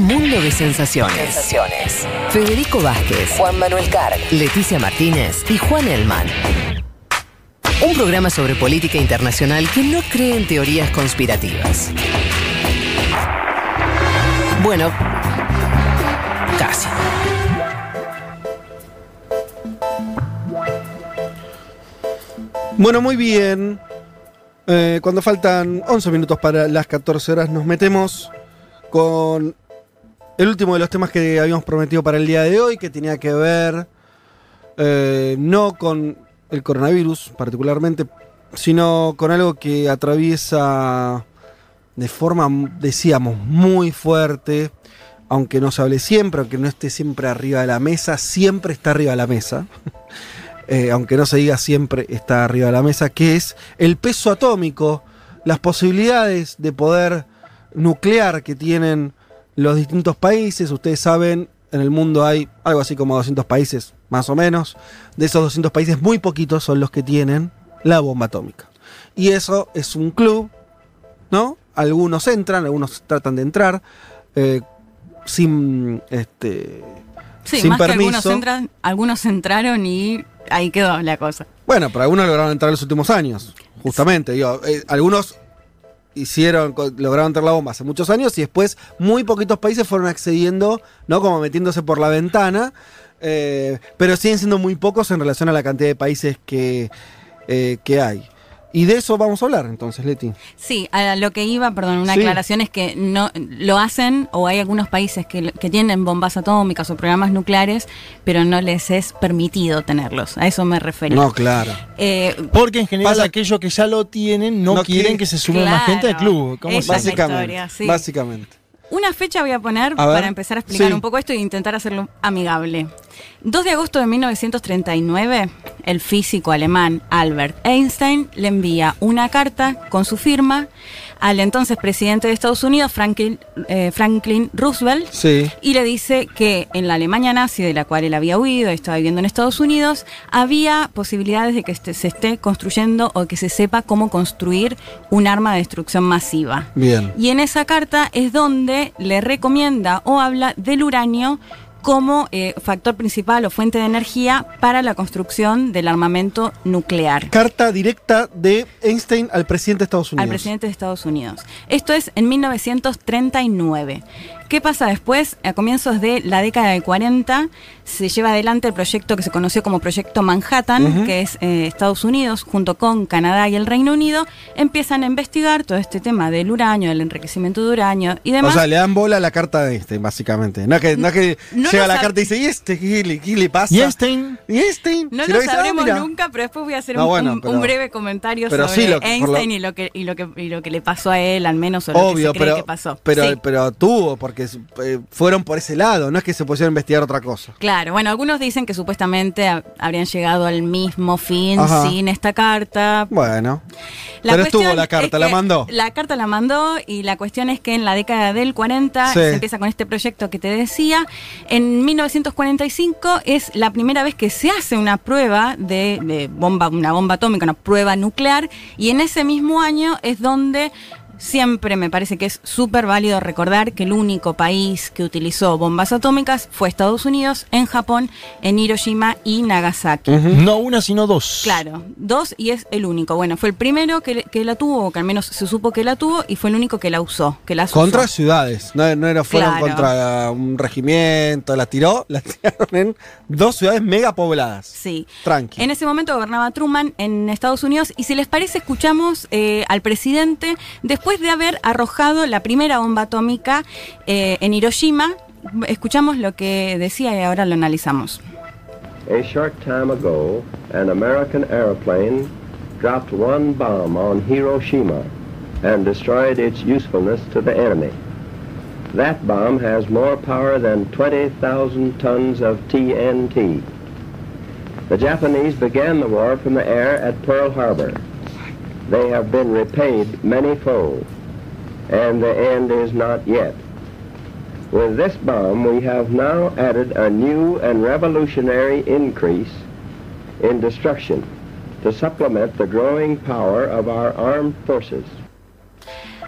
Un mundo de sensaciones. Sensaciones. Federico Vázquez, Juan Manuel Carr, Leticia Martínez y Juan Elman. Un programa sobre política internacional que no cree en teorías conspirativas. Bueno, casi. Bueno, muy bien. Eh, cuando faltan 11 minutos para las 14 horas, nos metemos con el último de los temas que habíamos prometido para el día de hoy, que tenía que ver eh, no con el coronavirus particularmente, sino con algo que atraviesa de forma, decíamos, muy fuerte, aunque no se hable siempre, aunque no esté siempre arriba de la mesa, siempre está arriba de la mesa. Eh, aunque no se diga siempre está arriba de la mesa, que es el peso atómico, las posibilidades de poder nuclear que tienen los distintos países. Ustedes saben, en el mundo hay algo así como 200 países, más o menos. De esos 200 países, muy poquitos son los que tienen la bomba atómica. Y eso es un club, ¿no? Algunos entran, algunos tratan de entrar, eh, sin este. Sí, sin más permiso. que algunos, entran, algunos entraron y ahí quedó la cosa. Bueno, pero algunos lograron entrar en los últimos años, justamente. Digo, eh, algunos hicieron, lograron entrar la bomba hace muchos años y después muy poquitos países fueron accediendo, ¿no? Como metiéndose por la ventana. eh, pero siguen siendo muy pocos en relación a la cantidad de países que, eh, que hay. Y de eso vamos a hablar entonces, Leti. Sí, a lo que iba, perdón, una Sí. aclaración es que no lo hacen o hay algunos países que, que tienen bombas atómicas o programas nucleares, pero no les es permitido tenerlos. A eso me refería. No, claro. Eh, Porque en general Pasa- aquellos que ya lo tienen no, No quieren quieren- que se sume más gente al club. Básicamente. historia, sí. Básicamente. Una fecha voy a poner A para empezar a explicar Sí. un poco esto e intentar hacerlo amigable. 2 de agosto de 1939, el físico alemán Albert Einstein le envía una carta con su firma al entonces presidente de Estados Unidos, Franklin, eh, Franklin Roosevelt, Sí. y le dice que en la Alemania nazi, de la cual él había huido y estaba viviendo en Estados Unidos, había posibilidades de que este- se esté construyendo o que se sepa cómo construir un arma de destrucción masiva. Bien. Y en esa carta es donde le recomienda o habla del uranio como eh, factor principal o fuente de energía para la construcción del armamento nuclear. Carta directa de Einstein al presidente de Estados Unidos. Al presidente de Estados Unidos. Esto es en 1939. ¿Qué pasa después? A comienzos de la década de 40 se lleva adelante el proyecto que se conoció como Proyecto Manhattan, que es eh, Estados Unidos junto con Canadá y el Reino Unido, empiezan a investigar todo este tema del uranio, del enriquecimiento de uranio y demás. O sea, le dan bola a la carta de Einstein, básicamente. No es que, no es que No llega la carta y dice, ¿y este qué le, qué le pasa? Y Einstein, ¿Y Einstein? No Si lo dice, ah, sabremos mira. nunca, pero después voy a hacer No, un, bueno, un- pero- un breve comentario sobre sí, lo- por lo- Einstein y, lo que, y, lo que, y lo que le pasó a él, al menos, o lo Obvio, que se cree pero, que pasó. pero, Sí. pero tuvo, porque eh, fueron por ese lado, no es que se pusieron a investigar otra cosa. Claro, bueno, algunos dicen que supuestamente ha- habrían llegado al mismo fin Ajá. sin esta carta. Bueno, La pero estuvo la carta, es la que mandó. La carta la mandó y la cuestión es que en la década del 40 Sí. se empieza con este proyecto que te decía. En 1945 es la primera vez que se hace una prueba de, de bomba, una bomba atómica, una prueba nuclear y en ese mismo año es donde Siempre me parece que es súper válido recordar que el único país que utilizó bombas atómicas fue Estados Unidos, en Japón, en Hiroshima y Nagasaki. no una sino dos. Claro, dos y es el único. Bueno, fue el primero que, que la tuvo, o que al menos se supo que la tuvo, y fue el único que la usó, que la Contra usó. ciudades, no, no era, fueron Claro. contra un regimiento, la tiró, la tiraron en dos ciudades mega pobladas. Sí. Tranqui. En ese momento gobernaba Truman en Estados Unidos y si les parece escuchamos eh, al presidente después de haber arrojado la primera bomba atómica eh, en Hiroshima. Escuchamos lo que decía y ahora lo analizamos. A short time ago, an American airplane dropped one bomb on Hiroshima and destroyed its usefulness to the enemy. That bomb has more power than 20,000 tons of TNT. The Japanese began the war from the air at Pearl Harbor. They have been repaid many-fold, and the end is not yet. With this bomb, we have now added a new and revolutionary increase in destruction to supplement the growing power of our armed forces.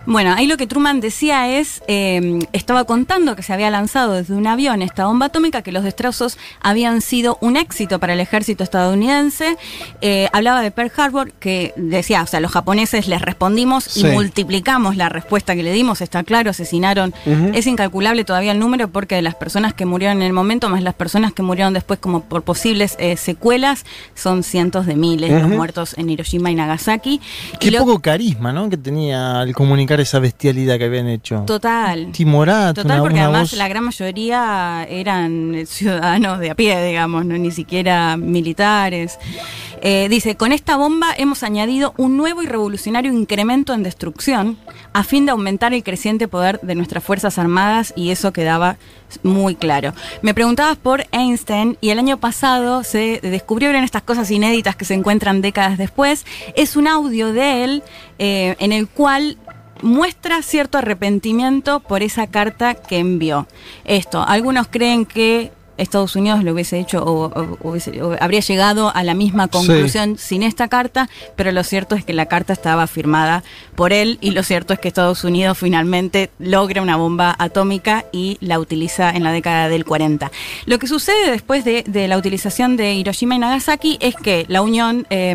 Bueno, ahí lo que Truman decía es, eh, estaba contando que se había lanzado desde un avión esta bomba atómica, que los destrozos habían sido un éxito para el ejército estadounidense. Eh, hablaba de Pearl Harbor, que decía, o sea, los japoneses les respondimos Sí. y multiplicamos la respuesta que le dimos, está claro, asesinaron. Es incalculable todavía el número porque de las personas que murieron en el momento, más las personas que murieron después como por posibles eh, secuelas, son cientos de miles los muertos en Hiroshima y Nagasaki. Qué Y lo- poco carisma, ¿no? Que tenía al esa bestialidad que habían hecho. Total. Timorato, Total, una, porque una además voz- la gran mayoría eran ciudadanos de a pie, digamos, no ni siquiera militares. Eh, dice, con esta bomba hemos añadido un nuevo y revolucionario incremento en destrucción a fin de aumentar el creciente poder de nuestras Fuerzas Armadas y eso quedaba muy claro. Me preguntabas por Einstein y el año pasado se descubrieron estas cosas inéditas que se encuentran décadas después. Es un audio de él eh, en el cual muestra cierto arrepentimiento por esa carta que envió. Esto, algunos creen que Estados Unidos lo hubiese hecho o, o- hubiese- o habría llegado a la misma conclusión sin esta carta, pero lo cierto es que la carta estaba firmada por él y lo cierto es que Estados Unidos finalmente logra una bomba atómica y la utiliza en la década del 40. Lo que sucede después de, de la utilización de Hiroshima y Nagasaki es que la Unión, eh,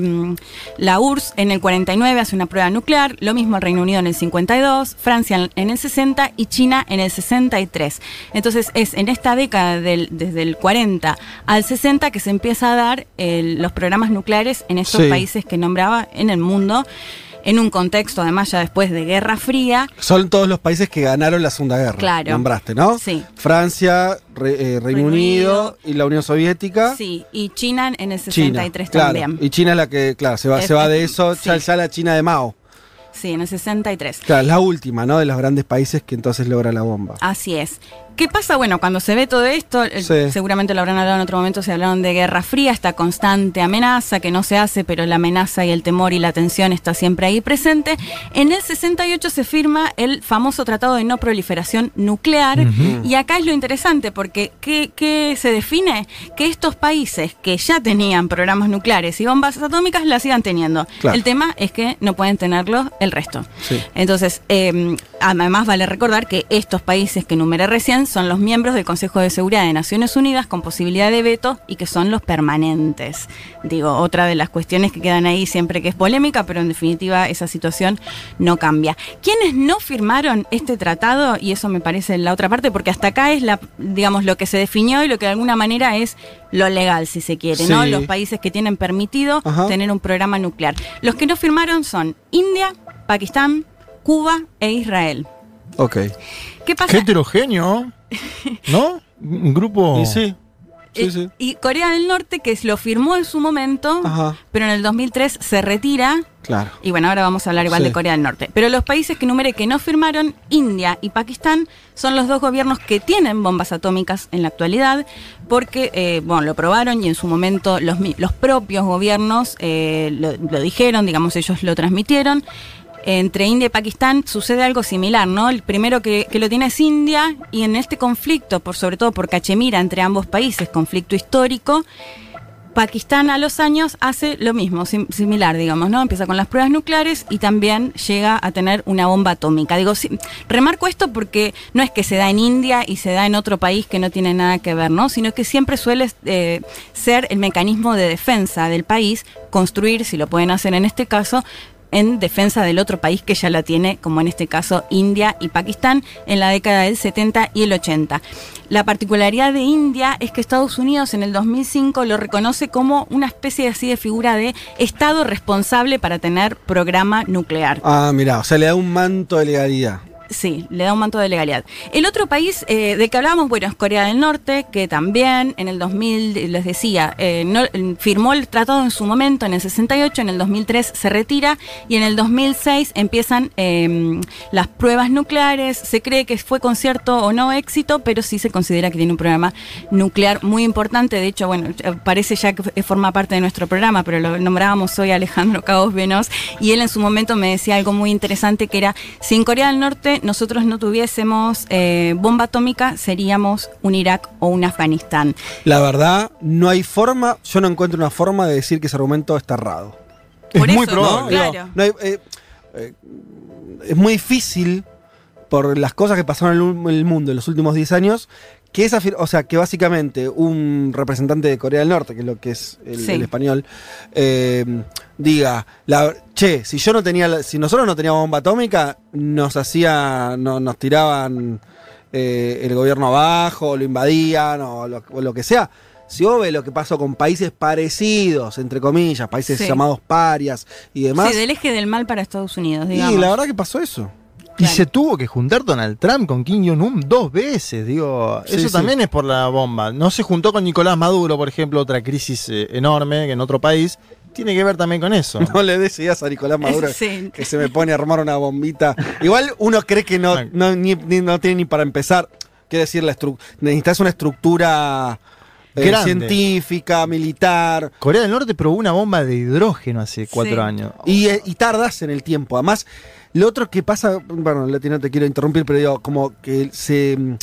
la URSS en el 49 hace una prueba nuclear, lo mismo el Reino Unido en el 52, Francia en- en el 60 y China en el 63. Entonces es en esta década del, desde el 40 al 60 que se empieza a dar el- los programas nucleares en estos Sí. países que nombraba en el mundo, en un contexto además ya después de Guerra Fría. Son todos los países que ganaron la Segunda Guerra. Claro. Nombraste, ¿no? Sí. Francia, Re- eh, Reino, Reino Unido, Unido. y la Unión Soviética. Sí, y China en el China. 63 claro. también. Y China es la que, claro, se va, se va de es- eso, ya, sí. ya la China de Mao. Sí, en el 63. Claro, es la última, ¿no? De los grandes países que entonces logra la bomba. Así es. ¿Qué pasa? Bueno, cuando se ve todo esto, Sí. seguramente lo habrán hablado en otro momento, se hablaron de Guerra Fría, esta constante amenaza que no se hace, pero la amenaza y el temor y la tensión está siempre ahí presente. En el 68 se firma el famoso Tratado de No Proliferación Nuclear y acá es lo interesante porque ¿qué, qué se define? Que estos países que ya tenían programas nucleares y bombas atómicas las sigan teniendo. Claro. El tema es que no pueden tenerlos el resto. Sí. Entonces, eh, además vale recordar que estos países que enumeré recién son los miembros del Consejo de Seguridad de Naciones Unidas con posibilidad de veto y que son los permanentes. Digo, otra de las cuestiones que quedan ahí siempre que es polémica, pero en definitiva esa situación no cambia. ¿Quiénes no firmaron este tratado? Y eso me parece la otra parte, porque hasta acá es la, digamos, lo que se definió y lo que de alguna manera es lo legal, si se quiere, ¿no? Los países que tienen permitido Ajá. tener un programa nuclear. Los que no firmaron son India, Pakistán, Cuba e Israel. Ok. ¿Qué pasa? Qué heterogéneo, ¿no? Un grupo... Y sí. Sí, Eh, sí. Y Corea del Norte, que lo firmó en su momento, Ajá. pero en el 2003 se retira. Claro. Y bueno, ahora vamos a hablar igual Sí. de Corea del Norte. Pero los países que numeré que no firmaron, India y Pakistán, son los dos gobiernos que tienen bombas atómicas en la actualidad, porque, eh, bueno, lo probaron y en su momento los, mi- los propios gobiernos eh, lo, lo dijeron, digamos, ellos lo transmitieron. Entre India y Pakistán sucede algo similar, ¿no? El primero que, lo tiene es India y en este conflicto, por sobre todo por Cachemira entre ambos países, conflicto histórico, Pakistán a los años hace lo mismo, sim- similar, digamos, ¿no? Empieza con las pruebas nucleares y también llega a tener una bomba atómica. Digo, sí, remarco esto porque no es que se da en India y se da en otro país que no tiene nada que ver, ¿no? Sino que siempre suele eh, ser el mecanismo de defensa del país, construir, si lo pueden hacer en este caso, en defensa del otro país que ya la tiene, como en este caso India y Pakistán, en la década del 70 y el 80. La particularidad de India es que Estados Unidos en el 2005 lo reconoce como una especie así de figura de Estado responsable para tener programa nuclear. Ah, mira, o sea, le da un manto de legalidad. Sí, le da un manto de legalidad. El otro país eh, de que hablábamos, bueno, es Corea del Norte, que también en el 2000, les decía, eh, firmó el tratado en su momento, en el 68, en el 2003 se retira y en el 2006 empiezan eh, las pruebas nucleares. Se cree que fue con cierto o no éxito, pero sí se considera que tiene un programa nuclear muy importante. De hecho, bueno, eh, parece ya que forma parte de nuestro programa, pero lo nombrábamos hoy Alejandro Cabos Venos y él en su momento me decía algo muy interesante que era, si en Corea del Norte nosotros no tuviésemos eh, bomba atómica, seríamos un Irak o un Afganistán. La verdad, no hay forma, yo no encuentro una forma de decir que ese argumento está errado. Es Por muy eso, probable. Claro. Digo, no hay- eh, eh, es muy difícil por las cosas que pasaron en el, el mundo en los últimos 10 años que esa, o sea, que básicamente un representante de Corea del Norte, que es lo que es el, Sí. el español, eh, diga, la, che, si yo no tenía, si nosotros no teníamos bomba atómica, nos hacía, no, nos tiraban eh, el gobierno abajo, lo invadían o lo, o lo que sea. Si vos ves lo que pasó con países parecidos, entre comillas, países Sí. llamados parias y demás, Sí, del eje del mal para Estados Unidos, digamos. y la verdad que pasó eso. Y Claro. se tuvo que juntar Donald Trump con Kim Jong-un dos veces, digo. Sí, eso sí. también es por la bomba. No se juntó con Nicolás Maduro, por ejemplo, otra crisis eh, enorme que en otro país. Tiene que ver también con eso. No le des ideas a Nicolás Maduro Sí. que se me pone a armar una bombita. Igual uno cree que no, no, ni- ni- no tiene ni para empezar. Quiere decir, la necesitas una estructura eh, Grande. científica, militar. Corea del Norte probó una bomba de hidrógeno hace cuatro Sí. años. Y, eh, y tardas en el tiempo. Además, lo otro que pasa, bueno, Leti, no te quiero interrumpir, pero digo, como que se. mm,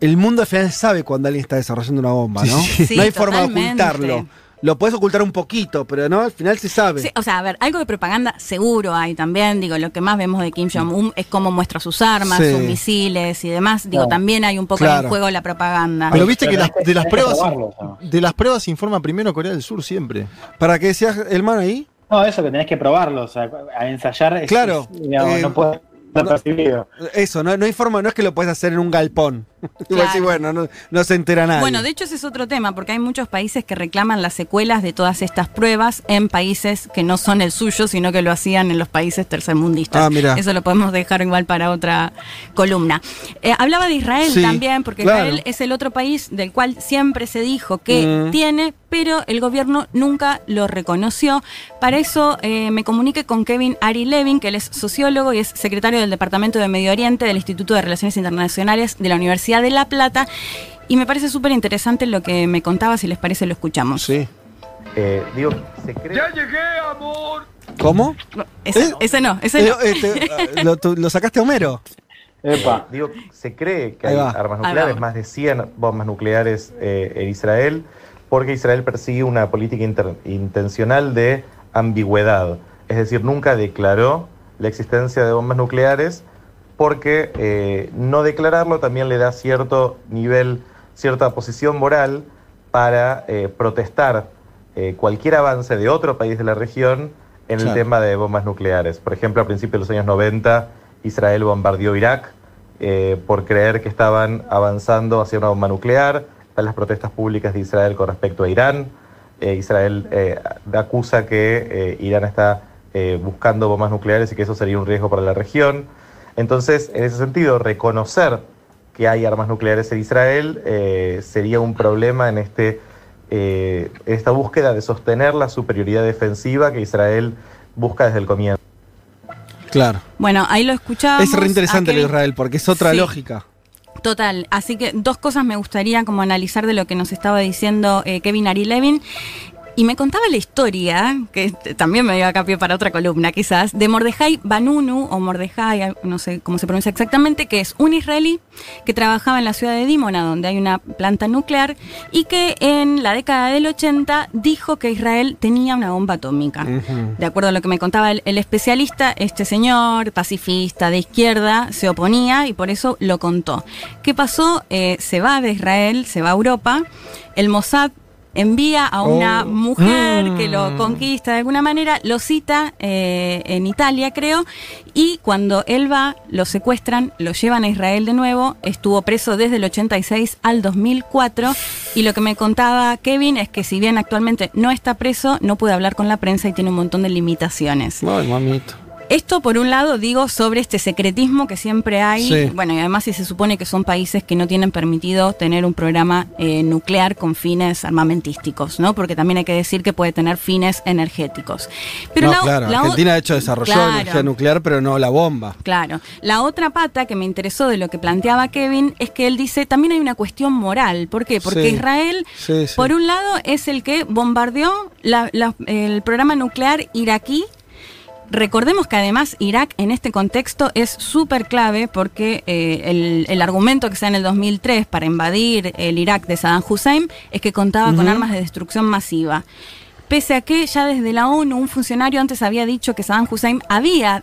El mundo al final sabe cuando alguien está desarrollando una bomba, ¿no? Sí, sí. no hay forma de ocultarlo. Lo puedes ocultar un poquito, pero no, al final se sabe. Sí, o sea, a ver, algo de propaganda seguro hay también. Digo, lo que más vemos de Kim Jong-un es cómo muestra sus armas, Sí. sus misiles y demás. Digo, también hay un poco Claro. en juego la propaganda. Pero viste que las- de las pruebas probarlo, ¿no? de las pruebas informa primero Corea del Sur siempre. ¿Para qué decías, hermano, ahí? No, eso que tenés que probarlo, o sea, a ensayar es, Claro, es, digamos, eh, no puede estar percibido. Eso, no, no hay forma, no es que lo puedes hacer en un galpón. Y Claro. bueno, no, no se entera nadie. Bueno, de hecho ese es otro tema, porque hay muchos países que reclaman las secuelas de todas estas pruebas en países que no son el suyo, sino que lo hacían en los países tercermundistas. Ah. Eso lo podemos dejar igual para otra columna. Eh, hablaba de Israel Sí, también, porque claro. Israel es el otro país del cual siempre se dijo que Mm. tiene, pero el gobierno nunca lo reconoció. Para eso eh, me comuniqué con Kevin Ari Levin, que él es sociólogo y es secretario del Departamento de Medio Oriente del Instituto de Relaciones Internacionales de la Universidad de La Plata. Y me parece súper interesante lo que me contaba, si les parece lo escuchamos. Sí. Eh, digo, se cree... ¿Cómo? No, ese, ¿Eh? ese no, ese Eh, no. eh, te- lo, tú- lo sacaste a Homero. Epa. Digo, se cree que hay armas nucleares, más de 100 bombas nucleares eh, en Israel, porque Israel persigue una política inter- intencional de ambigüedad. Es decir, nunca declaró la existencia de bombas nucleares porque eh, no declararlo también le da cierto nivel, cierta posición moral para eh, protestar eh, cualquier avance de otro país de la región en Claro. el tema de bombas nucleares. Por ejemplo, a principios de los años 90, Israel bombardeó Irak por creer que estaban avanzando hacia una bomba nuclear. Están las protestas públicas de Israel con respecto a Irán. Israel eh, acusa que Irán está eh, buscando bombas nucleares y que eso sería un riesgo para la región. Entonces, en ese sentido, reconocer que hay armas nucleares en Israel eh, sería un problema en este, eh, esta búsqueda de sostener la superioridad defensiva que Israel busca desde el comienzo. Claro. Bueno, ahí lo escuchábamos. Es re interesante a lo de Israel, porque es otra Sí. lógica. Total, así que dos cosas me gustaría como analizar de lo que nos estaba diciendo eh, Kevin Ari Levin. Y me contaba la historia, que también me dio acá pie para otra columna quizás, de Mordejai Banunu, o Mordejai, no sé cómo se pronuncia exactamente, que es un israelí que trabajaba en la ciudad de Dimona, donde hay una planta nuclear, y que en la década del 80 dijo que Israel tenía una bomba atómica. De acuerdo a lo que me contaba el, el especialista, este señor pacifista de izquierda se oponía y por eso lo contó. ¿Qué pasó? Eh, se va de Israel, se va a Europa, el Mossad envía a una Oh. mujer que lo Mm. conquista de alguna manera, lo cita eh, en Italia creo, y cuando él va, lo secuestran, lo llevan a Israel de nuevo, estuvo preso desde el 86 al 2004, y lo que me contaba Kevin es que si bien actualmente no está preso, no puede hablar con la prensa y tiene un montón de limitaciones. Ay, mamito. Esto por un lado digo sobre este secretismo que siempre hay, Sí. bueno, y además si se supone que son países que no tienen permitido tener un programa eh, nuclear con fines armamentísticos, ¿no? Porque también hay que decir que puede tener fines energéticos. Pero no, la- claro. la Argentina, de hecho, desarrolló Claro. energía nuclear, pero no la bomba. Claro. La otra pata que me interesó de lo que planteaba Kevin es que él dice también hay una cuestión moral. ¿Por qué? Porque Sí. Israel, sí. por un lado, es el que bombardeó la- la- el programa nuclear iraquí. Recordemos que además Irak en este contexto es súper clave porque eh, el, el argumento que se da en el 2003 para invadir el Irak de Saddam Hussein es que contaba con armas de destrucción masiva. Pese a que ya desde la ONU un funcionario antes había dicho que Saddam Hussein había,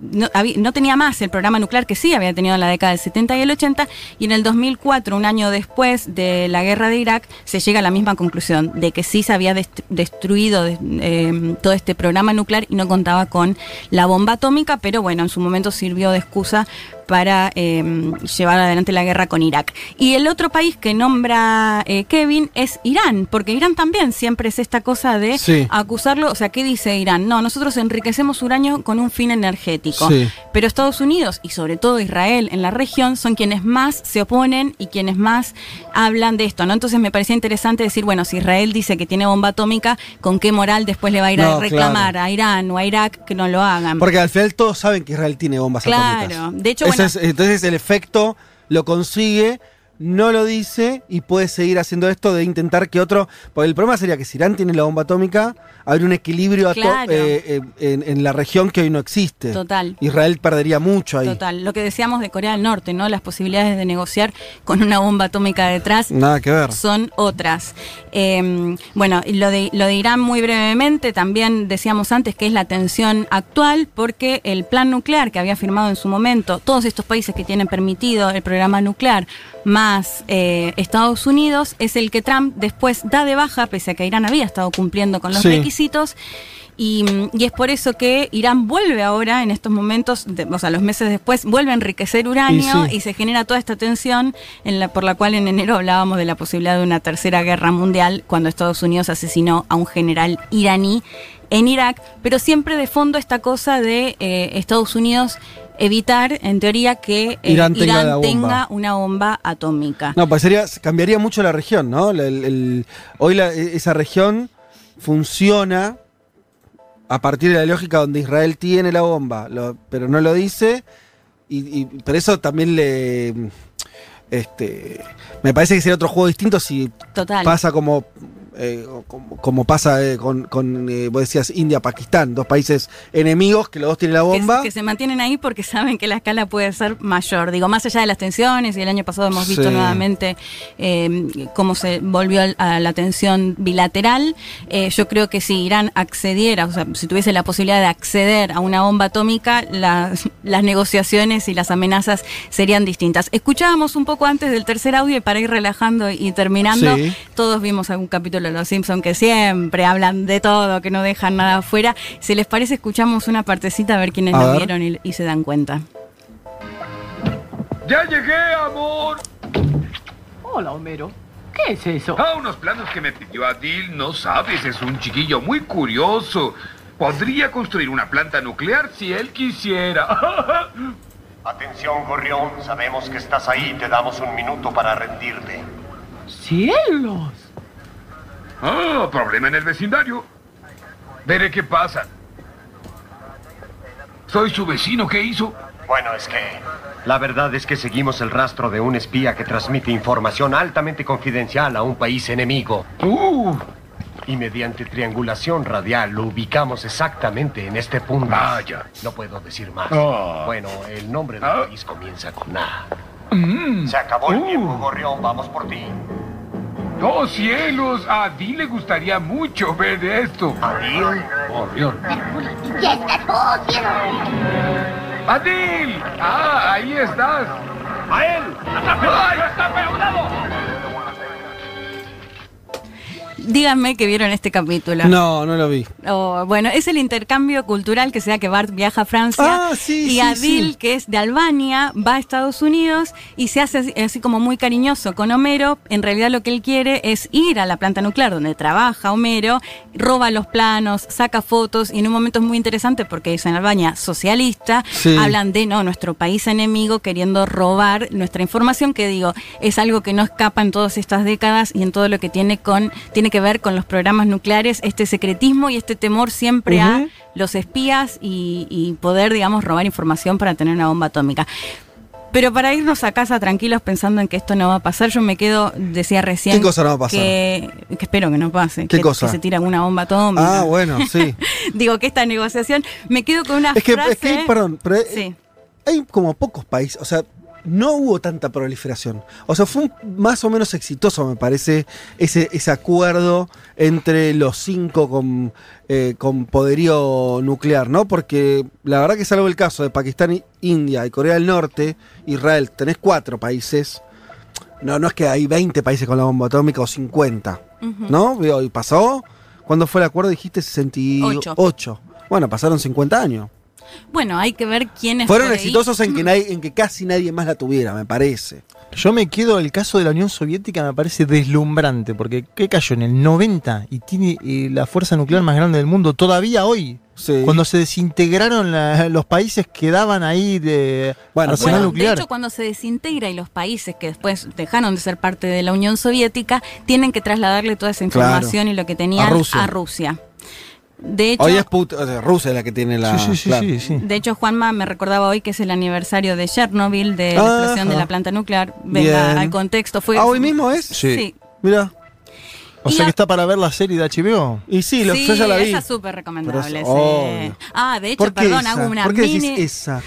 no, tenía más el programa nuclear que sí había tenido en la década del 70 y el 80, y en el 2004, un año después de la guerra de Irak, se llega a la misma conclusión de que sí se había dest- destruido de- eh, todo este programa nuclear y no contaba con la bomba atómica, pero bueno, en su momento sirvió de excusa para eh, llevar adelante la guerra con Irak. Y el otro país que nombra eh, Kevin es Irán, porque Irán también siempre es esta cosa de Sí. acusarlo, o sea, ¿qué dice Irán? No, nosotros enriquecemos uranio con un fin energético. Sí. Pero Estados Unidos y sobre todo Israel en la región son quienes más se oponen y quienes más hablan de esto, ¿no? Entonces me parecía interesante decir, bueno, si Israel dice que tiene bomba atómica, ¿con qué moral después le va a ir No, a reclamar claro. a Irán o a Irak que no lo hagan? Porque al final todos saben que Israel tiene bombas Claro. atómicas. De hecho, bueno- es- entonces el efecto lo consigue, no lo dice y puede seguir haciendo esto de intentar que otro. Porque el problema sería que si Irán tiene la bomba atómica, habría un equilibrio Claro. eh, eh, en, en la región que hoy no existe. Total. Israel perdería mucho ahí. Total, lo que decíamos de Corea del Norte, ¿no? Las posibilidades de negociar con una bomba atómica detrás Nada que ver. son otras. Eh, bueno, lo de, lo de Irán muy brevemente, también decíamos antes que es la tensión actual, porque el plan nuclear que había firmado en su momento, todos estos países que tienen permitido el programa nuclear, más eh, Estados Unidos, es el que Trump después da de baja, pese a que Irán había estado cumpliendo con los Sí. requisitos. Y, y es por eso que Irán vuelve ahora, en estos momentos, de- o sea, los meses después, vuelve a enriquecer uranio Y se genera toda esta tensión en la, por la cual en enero hablábamos de la posibilidad de una tercera guerra mundial cuando Estados Unidos asesinó a un general iraní en Irak, pero siempre de fondo esta cosa de eh, Estados Unidos evitar, en teoría, que eh, Irán tenga una bomba atómica. No, pues sería, cambiaría mucho la región, ¿no? La- el- el- hoy la- esa región funciona a partir de la lógica donde Israel tiene la bomba, lo- pero no lo dice, y, y- pero eso también le... Este, me parece que sería otro juego distinto si Total. pasa como, eh, como, como pasa eh, con, con, eh, vos decías, India, Pakistán, dos países enemigos que los dos tienen la que, bomba. que se mantienen ahí porque saben que la escala puede ser mayor. Digo, más allá de las tensiones, y el año pasado hemos visto Sí. nuevamente eh, cómo se volvió a la tensión bilateral, yo creo que si Irán accediera, o sea, si tuviese la posibilidad de acceder a una bomba atómica, las, las negociaciones y las amenazas serían distintas. Escuchábamos un poco antes del tercer audio y para ir relajando y terminando, Sí. todos vimos algún capítulo de Los Simpsons que siempre hablan de todo, que no dejan nada afuera. Si les parece, escuchamos una partecita a ver quiénes A lo vieron y, y se dan cuenta. ¡Ya llegué, amor! Hola, Homero. ¿Qué es eso? Ah, unos planos que me pidió Adil, no sabes, es un chiquillo muy curioso. Podría construir una planta nuclear si él quisiera. Atención, Gorrión, sabemos que estás ahí. Te damos un minuto para rendirte. ¡Cielos! Ah, problema en el vecindario. Veré qué pasa. Soy su vecino, ¿qué hizo? Bueno, es que... La verdad es que seguimos el rastro de un espía que transmite información altamente confidencial a un país enemigo. Uh, Y mediante triangulación radial lo ubicamos exactamente en este punto. Vaya. No puedo decir más. Ah. Bueno, el nombre del Ah. país comienza con A. mm. Se acabó el Uh. tiempo, Gorrión. Vamos por ti. ¡Oh, cielos! A Adil le gustaría mucho ver esto. Adil. Oh, Dios. ¡Adil! ¡Ah, ahí estás! ¡A él! ¡Ay, está Díganme que vieron este capítulo. No, no lo vi. Oh, bueno, es el intercambio cultural que sea que Bart viaja a Francia Ah, sí, y sí, Adil, sí. que es de Albania, va a Estados Unidos y se hace así, así como muy cariñoso con Homero. En realidad lo que él quiere es ir a la planta nuclear donde trabaja Homero, roba los planos, saca fotos y en un momento es muy interesante porque es en Albania socialista, hablan de no nuestro país enemigo queriendo robar nuestra información que digo es algo que no escapa en todas estas décadas y en todo lo que tiene con tiene que ver con los programas nucleares este secretismo y este temor siempre a los espías y, y poder digamos robar información para tener una bomba atómica pero para irnos a casa tranquilos pensando en que esto no va a pasar, yo me quedo, decía recién. ¿Qué cosa no va a pasar? Que, que espero que no pase. ¿Qué que, cosa? Que se tira una bomba atómica. Ah, bueno, sí. Digo que esta negociación, me quedo con una es, que, frase. es que, perdón, pero Sí. hay como pocos países, o sea, no hubo tanta proliferación. O sea, fue un- más o menos exitoso, me parece, ese, ese acuerdo entre los cinco con, eh, con poderío nuclear, ¿no? Porque la verdad que salvo el caso de Pakistán, India y Corea del Norte, Israel, tenés cuatro países. No, no es que hay 20 países con la bomba atómica o 50, Ujú. ¿no? Digo, Y pasó, ¿cuándo fue el acuerdo? Dijiste 68. Bueno, pasaron 50 años. Bueno, hay que ver quiénes Fueron por ahí- exitosos en que, nadie- en que casi nadie más la tuviera, me parece. Yo me quedo, el caso de la Unión Soviética me parece deslumbrante, porque ¿qué cayó? En el 90 y tiene eh, la fuerza nuclear más grande del mundo todavía hoy. Sí. Cuando se desintegraron la- los países que daban ahí de Bueno, arsenal Bueno, nuclear. De hecho, cuando se desintegra y los países que después dejaron de ser parte de la Unión Soviética tienen que trasladarle toda esa Claro. información y lo que tenían A Rusia. a Rusia. De hecho, Hoy es Put- o sea, Rusia la que tiene la. Sí, sí, sí, claro. sí, sí. de hecho, Juanma me recordaba hoy que es el aniversario de Chernobyl, de la explosión de la planta nuclear. Venga Bien. al contexto. Fue, Ah, hoy mismo es. Sí. Sí. Mira. O Y sea la- que está para ver la serie de HBO. Y sí, lo, Sí, yo ya la vi. esa es súper recomendable. Sí. Ah, de hecho, ¿Por qué perdón, esa? hago una ¿Por qué mini. decís esa?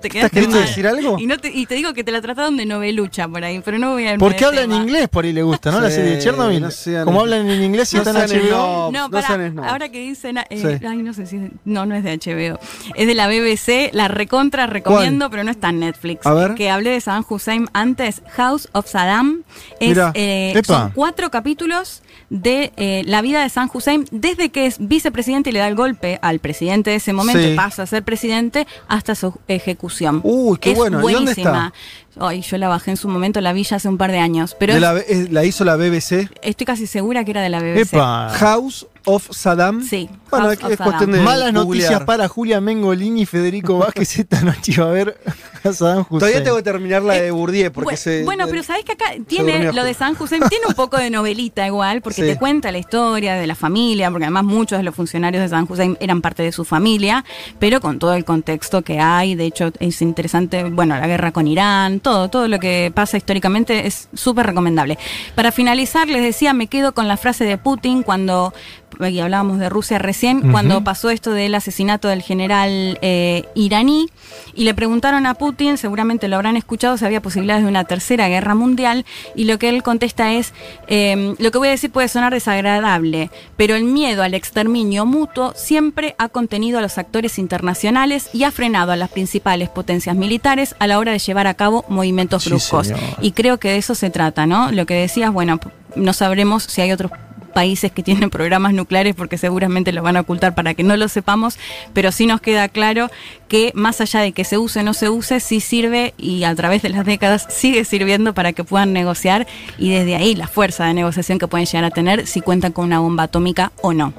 Te ¿Estás quedaste queriendo mal. decir algo? Y, no te, y te digo que te la trataron de novelucha por ahí, pero no voy a Porque de habla en inglés, por ahí le gusta, ¿no? la serie de Chernobyl. no sean- Como hablan en inglés y no están en HBO. No, no para, sean snobs. ahora que dicen, eh, Sí. ay, no sé si es- no, no es de HBO, es de la BBC, la recontra recomiendo, pero no está en Netflix. A ver. Que hablé de Saddam Hussein antes, House of Saddam, es, Mira. eh, son cuatro capítulos de eh, la vida de Saddam Hussein desde que es vicepresidente y le da el golpe al presidente de ese momento, Sí. pasa a ser presidente hasta su ejecución. Uy, qué es bueno. ¿Y dónde buenísima. está? Ay, yo la bajé en su momento, la vi ya hace un par de años, pero De la, es- la hizo la BBC. estoy casi segura que era de la BBC. Epa. House of Saddam. Sí, Bueno, House es, cuestión de. Malas googlear. noticias para Julia Mengolini y Federico Vázquez esta noche iba a ver a Saddam Hussein. Todavía tengo que terminar la de Bourdieu porque Bu- se. bueno, pero sabés que acá tiene lo de. San Hussein, tiene un poco de novelita igual, porque Sí. te cuenta la historia de la familia, porque además muchos de los funcionarios de San Hussein eran parte de su familia, pero con todo el contexto que hay, de hecho es interesante, bueno, la guerra con Irán, todo, todo lo que pasa históricamente es súper recomendable. Para finalizar, les decía, me quedo con la frase de Putin cuando, y hablábamos de Rusia recién, cuando pasó esto del asesinato del general eh, iraní, y le preguntaron a Putin, seguramente lo habrán escuchado, si había posibilidades de una tercera guerra mundial, y lo que él contesta es, eh, lo que voy a decir puede sonar desagradable, pero el miedo al exterminio mutuo siempre ha contenido a los actores internacionales y ha frenado a las principales potencias militares a la hora de llevar a cabo movimientos bruscos. Y creo que de eso se trata, ¿no? Lo que decías, bueno, no sabremos si hay otros países que tienen programas nucleares porque seguramente lo van a ocultar para que no lo sepamos, pero sí nos queda claro que más allá de que se use o no se use, sí sirve y a través de las décadas sigue sirviendo para que puedan negociar y desde ahí la fuerza de negociación que pueden llegar a tener si cuentan con una bomba atómica o no.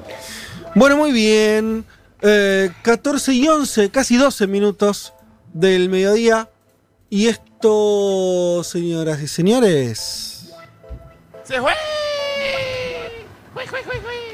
Bueno, muy bien. Eh, 14 y 11, casi 12 minutos del mediodía. Y esto, señoras y señores. ¡Se fue! ¡Fue, fue, fue, fue!